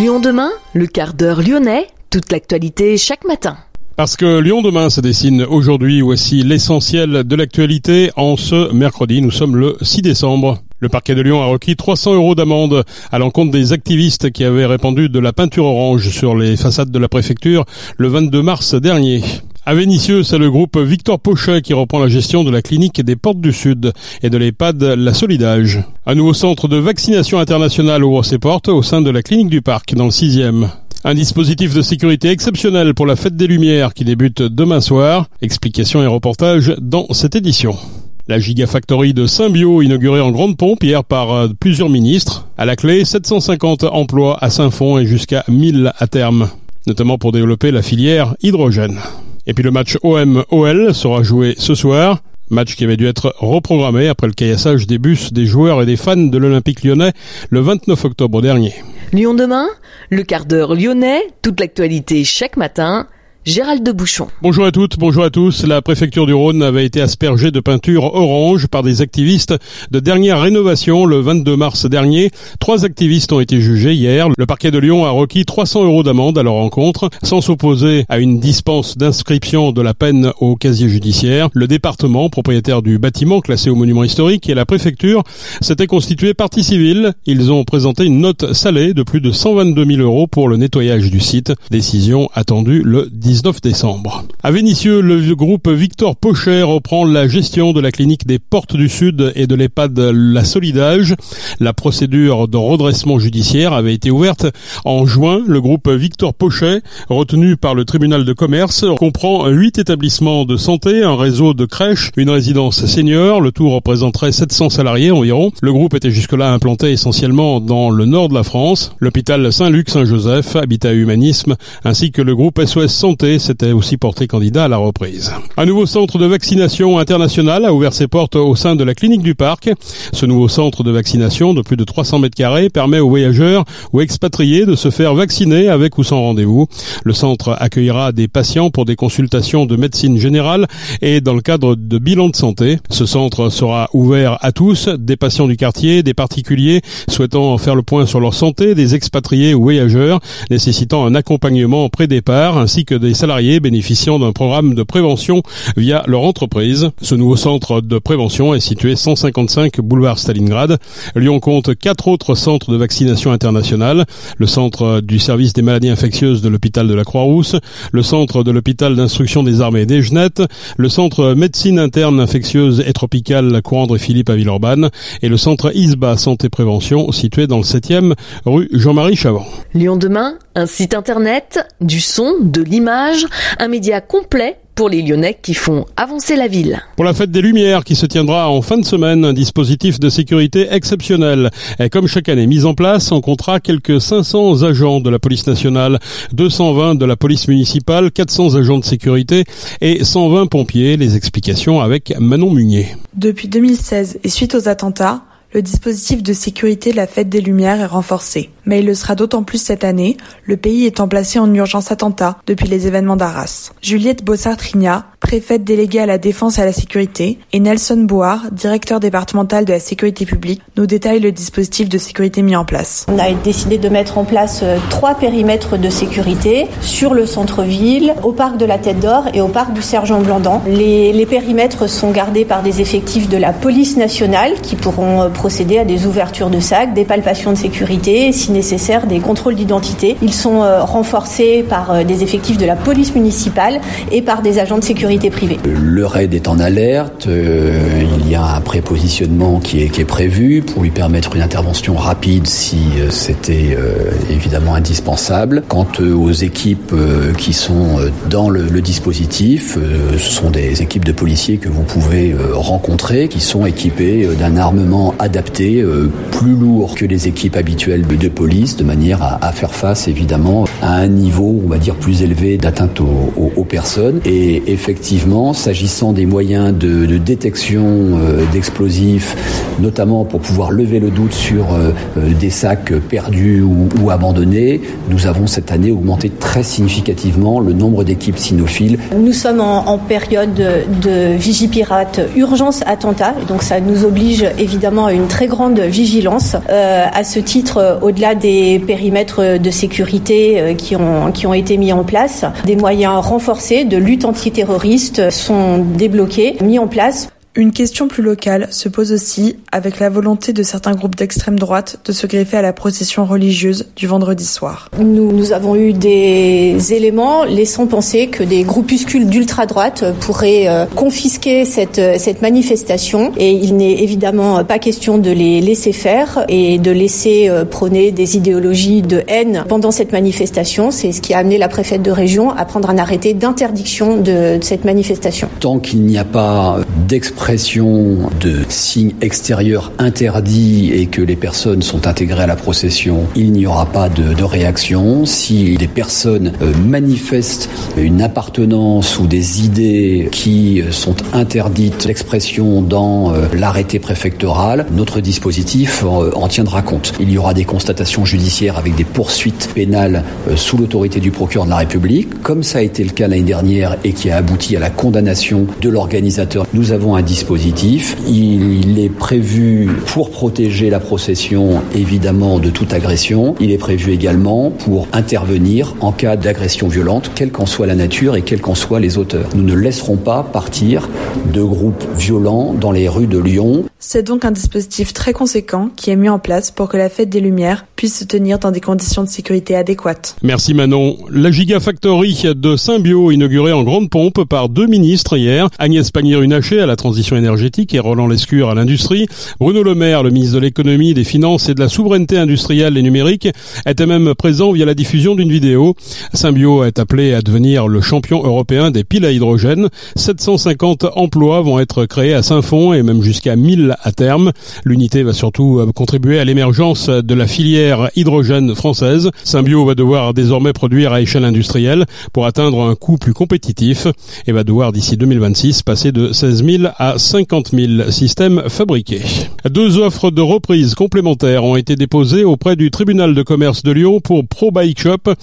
demain, le quart d'heure lyonnais, toute l'actualité chaque matin. Parce que Lyon demain se dessine aujourd'hui, voici l'essentiel de l'actualité en ce mercredi, nous sommes le 6 décembre. Le parquet de Lyon a requis 300 euros d'amende à l'encontre des activistes qui avaient répandu de la peinture orange sur les façades de la préfecture le 22 mars dernier. À Vénissieux, c'est le groupe Victor Pochet qui reprend la gestion de la clinique des Portes du Sud et de l'EHPAD La Solidage. Un nouveau centre de vaccination internationale ouvre ses portes au sein de la clinique du Parc dans le 6e. Un dispositif de sécurité exceptionnel pour la fête des Lumières qui débute demain soir. Explications et reportages dans cette édition. La Gigafactory de Symbio, inaugurée en grande pompe hier par euh, plusieurs ministres. À la clé, 750 emplois à Saint-Fond et jusqu'à 1000 à terme, notamment pour développer la filière hydrogène. Et puis le match OM-OL sera joué ce soir. Match qui avait dû être reprogrammé après le caillassage des bus des joueurs et des fans de l'Olympique lyonnais le 29 octobre dernier. Lyon demain, le quart d'heure lyonnais, toute l'actualité chaque matin. Gérald de Bouchon. Bonjour à toutes, bonjour à tous. La préfecture du Rhône avait été aspergée de peinture orange par des activistes de dernière rénovation le 22 mars dernier. Trois activistes ont été jugés hier. Le parquet de Lyon a requis 300 euros d'amende à leur rencontre, sans s'opposer à une dispense d'inscription de la peine au casier judiciaire. Le département, propriétaire du bâtiment classé au monument historique, et la préfecture s'étaient constitués partie civile. Ils ont présenté une note salée de plus de 122 000 euros pour le nettoyage du site. Décision attendue le 10 19 décembre. À Vénissieux, le groupe Victor Pochet reprend la gestion de la clinique des Portes du Sud et de l'EHPAD La Solidage. La procédure de redressement judiciaire avait été ouverte en juin. Le groupe Victor Pochet, retenu par le tribunal de commerce, comprend huit établissements de santé, un réseau de crèches, une résidence senior. Le tout représenterait 700 salariés environ. Le groupe était jusque-là implanté essentiellement dans le nord de la France. L'hôpital Saint-Luc-Saint-Joseph, Habitat Humanisme, ainsi que le groupe SOS Santé s'était aussi porté candidat à la reprise. Un nouveau centre de vaccination international a ouvert ses portes au sein de la clinique du parc. Ce nouveau centre de vaccination de plus de 300 mètres carrés permet aux voyageurs ou expatriés de se faire vacciner avec ou sans rendez-vous. Le centre accueillera des patients pour des consultations de médecine générale et dans le cadre de bilan de santé. Ce centre sera ouvert à tous, des patients du quartier, des particuliers souhaitant faire le point sur leur santé, des expatriés ou voyageurs nécessitant un accompagnement pré-départ ainsi que des salariés bénéficiant d'un programme de prévention via leur entreprise. Ce nouveau centre de prévention est situé 155 boulevard Stalingrad. Lyon compte quatre autres centres de vaccination internationale. Le centre du service des maladies infectieuses de l'hôpital de la Croix-Rousse, le centre de l'hôpital d'instruction des armées des Genettes, le centre médecine interne infectieuse et tropicale Courandre et Philippe à Villeurbanne et le centre ISBA santé prévention situé dans le 7e rue Jean-Marie Chavant. Lyon demain, un site internet, du son, de l'image, un média complet pour les Lyonnais qui font avancer la ville. Pour la fête des Lumières qui se tiendra en fin de semaine, un dispositif de sécurité exceptionnel est comme chaque année mis en place. On comptera quelques 500 agents de la police nationale, 220 de la police municipale, 400 agents de sécurité et 120 pompiers. Les explications avec Manon Munier. Depuis 2016 et suite aux attentats, le dispositif de sécurité de la fête des Lumières est renforcé. Mais il le sera d'autant plus cette année, le pays étant placé en urgence attentat depuis les événements d'Arras. Juliette Bossard-Trigna, préfète déléguée à la défense et à la sécurité, et Nelson Board, directeur départemental de la sécurité publique, nous détaillent le dispositif de sécurité mis en place. On a décidé de mettre en place euh, trois périmètres de sécurité sur le centre-ville, au parc de la Tête d'Or et au parc du Sergent Blandan. Les, les périmètres sont gardés par des effectifs de la police nationale qui pourront euh, procéder à des ouvertures de sacs, des palpations de sécurité, si nécessaire des contrôles d'identité. Ils sont euh, renforcés par des effectifs de la police municipale et par des agents de sécurité Le RAID est en alerte, il y a un prépositionnement qui est, qui est prévu pour lui permettre une intervention rapide si c'était évidemment indispensable. Quant aux équipes qui sont dans le, dispositif, ce sont des équipes de policiers que vous pouvez rencontrer qui sont équipées d'un armement adapté, plus lourd que les équipes habituelles de police, de manière à, faire face évidemment à un niveau, on va dire, plus élevé d'atteinte aux, aux, aux, personnes. Et effectivement, s'agissant des moyens de, de détection euh, d'explosifs, notamment pour pouvoir lever le doute sur des sacs perdus ou, abandonnés. Nous avons cette année augmenté très significativement le nombre d'équipes cynophiles. Nous sommes en, période de, vigipirate urgence attentat, donc ça nous oblige évidemment à une très grande vigilance. à ce titre, au-delà des périmètres de sécurité qui ont, qui ont été mis en place, des moyens renforcés de lutte antiterroriste sont débloqués, mis en place une question plus locale se pose aussi avec la volonté de certains groupes d'extrême droite de se greffer à la procession religieuse du vendredi soir. Nous, nous avons eu des éléments laissant penser que des groupuscules d'ultra-droite pourraient euh, confisquer cette, euh, cette manifestation et il n'est évidemment pas question de les laisser faire et de laisser euh, prôner des idéologies de haine pendant cette manifestation. C'est ce qui a amené la préfète de région à prendre un arrêté d'interdiction de cette manifestation. Tant qu'il n'y a pas d'expression de signes extérieurs interdits et que les personnes sont intégrées à la procession, il n'y aura pas de, réaction. Si des personnes euh, manifestent une appartenance ou des idées qui sont interdites d'expression dans euh, l'arrêté préfectoral, notre dispositif euh, en tiendra compte. Il y aura des constatations judiciaires avec des poursuites pénales sous l'autorité du procureur de la République, comme ça a été le cas l'année dernière et qui a abouti à la condamnation de l'organisateur. Nous avons un dispositif. Il est prévu pour protéger la procession évidemment de toute agression. Il est prévu également pour intervenir en cas d'agression violente, quelle qu'en soit la nature et quels qu'en soient les auteurs. Nous ne laisserons pas partir de groupes violents dans les rues de Lyon. C'est donc un dispositif très conséquent qui est mis en place pour que la fête des Lumières puisse se tenir dans des conditions de sécurité adéquates. Merci Manon. La Gigafactory de Symbio inaugurée en grande pompe par deux ministres hier, Agnès Pannier-Runacher à la transition énergétique et Roland Lescure à l'industrie. Bruno Le Maire, le ministre de l'économie, des finances et de la souveraineté industrielle et numérique, était même présent via la diffusion d'une vidéo. Symbio est appelé à devenir le champion européen des piles à hydrogène. 750 emplois vont être créés à Saint-Fond et même jusqu'à 1000 à terme. L'unité va surtout contribuer à l'émergence de la filière hydrogène française. Symbio va devoir désormais produire à échelle industrielle pour atteindre un coût plus compétitif et va devoir d'ici 2026 passer de 16 000 à 50 000 systèmes fabriqués. Deux offres de reprise complémentaires ont été déposées auprès du tribunal de commerce de Lyon pour Pro Bike Shop.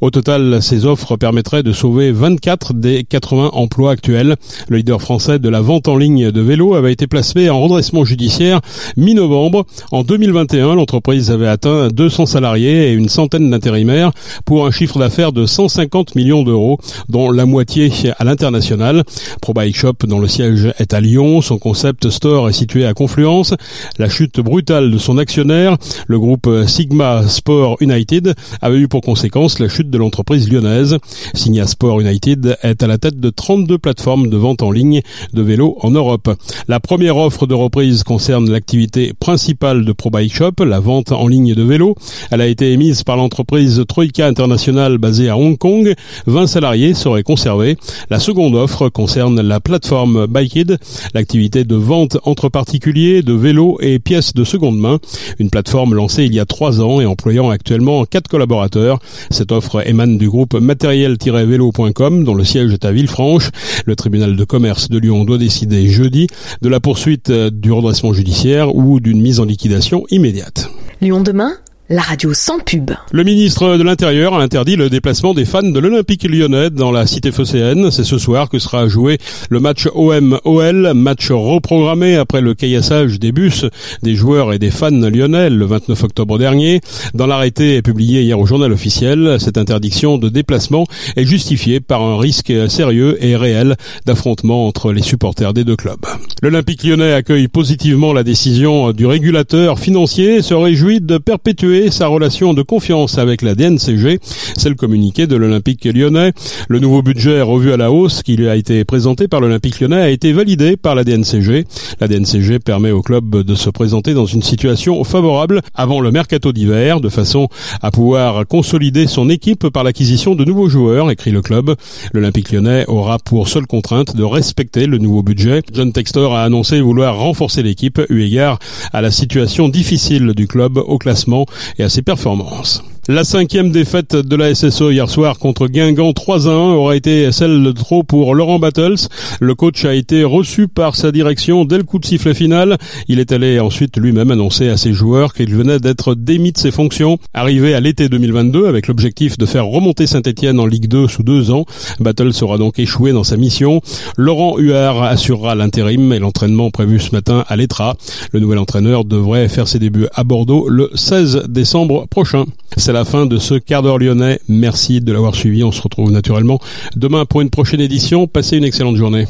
Au total, ces offres permettraient de sauver 24 des 80 emplois actuels. Le leader français de la vente en ligne de vélos avait été placé en redressement judiciaire mi-novembre. En 2021, l'entreprise avait atteint 200 salariés et une centaine d'intérimaires pour un chiffre d'affaires de 150 millions d'euros, dont la moitié à l'international. Pro Bike Shop, dont le siège est à Lyon, Lyon. Son concept store est situé à Confluence. La chute brutale de son actionnaire, le groupe Sigma Sport United, avait eu pour conséquence la chute de l'entreprise lyonnaise. Sigma Sport United est à la tête de 32 plateformes de vente en ligne de vélos en Europe. La première offre de reprise concerne l'activité principale de ProBike Shop, la vente en ligne de vélos. Elle a été émise par l'entreprise Troika International basée à Hong Kong. 20 salariés seraient conservés. La seconde offre concerne la plateforme Bikeid, l'activité de vente entre particuliers de vélos et pièces de seconde main, une plateforme lancée il y a trois ans et employant actuellement quatre collaborateurs. Cette offre émane du groupe matériel-vélo.com dont le siège est à Villefranche. Le tribunal de commerce de Lyon doit décider jeudi de la poursuite du redressement judiciaire ou d'une mise en liquidation immédiate. Lyon demain la radio sans pub. Le ministre de l'Intérieur a interdit le déplacement des fans de l'Olympique lyonnais dans la cité phocéenne. C'est ce soir que sera joué le match OM-OL, match reprogrammé après le caillassage des bus des joueurs et des fans lyonnais le 29 octobre dernier. Dans l'arrêté publié hier au journal officiel, cette interdiction de déplacement est justifiée par un risque sérieux et réel d'affrontement entre les supporters des deux clubs. L'Olympique lyonnais accueille positivement la décision du régulateur financier et se réjouit de perpétuer sa relation de confiance avec la DNCG. C'est le communiqué de l'Olympique lyonnais. Le nouveau budget revu à la hausse qui lui a été présenté par l'Olympique lyonnais a été validé par la DNCG. La DNCG permet au club de se présenter dans une situation favorable avant le mercato d'hiver de façon à pouvoir consolider son équipe par l'acquisition de nouveaux joueurs, écrit le club. L'Olympique lyonnais aura pour seule contrainte de respecter le nouveau budget. John Textor a annoncé vouloir renforcer l'équipe eu égard à la situation difficile du club au classement et à ses performances. La cinquième défaite de la SSO hier soir contre Guingamp 3 1 aura été celle de trop pour Laurent Battles. Le coach a été reçu par sa direction dès le coup de sifflet final. Il est allé ensuite lui-même annoncer à ses joueurs qu'il venait d'être démis de ses fonctions. Arrivé à l'été 2022 avec l'objectif de faire remonter Saint-Etienne en Ligue 2 sous deux ans, Battles sera donc échoué dans sa mission. Laurent Huard assurera l'intérim et l'entraînement prévu ce matin à l'Etra. Le nouvel entraîneur devrait faire ses débuts à Bordeaux le 16 décembre prochain. La fin de ce quart d'heure lyonnais. Merci de l'avoir suivi. On se retrouve naturellement demain pour une prochaine édition. Passez une excellente journée.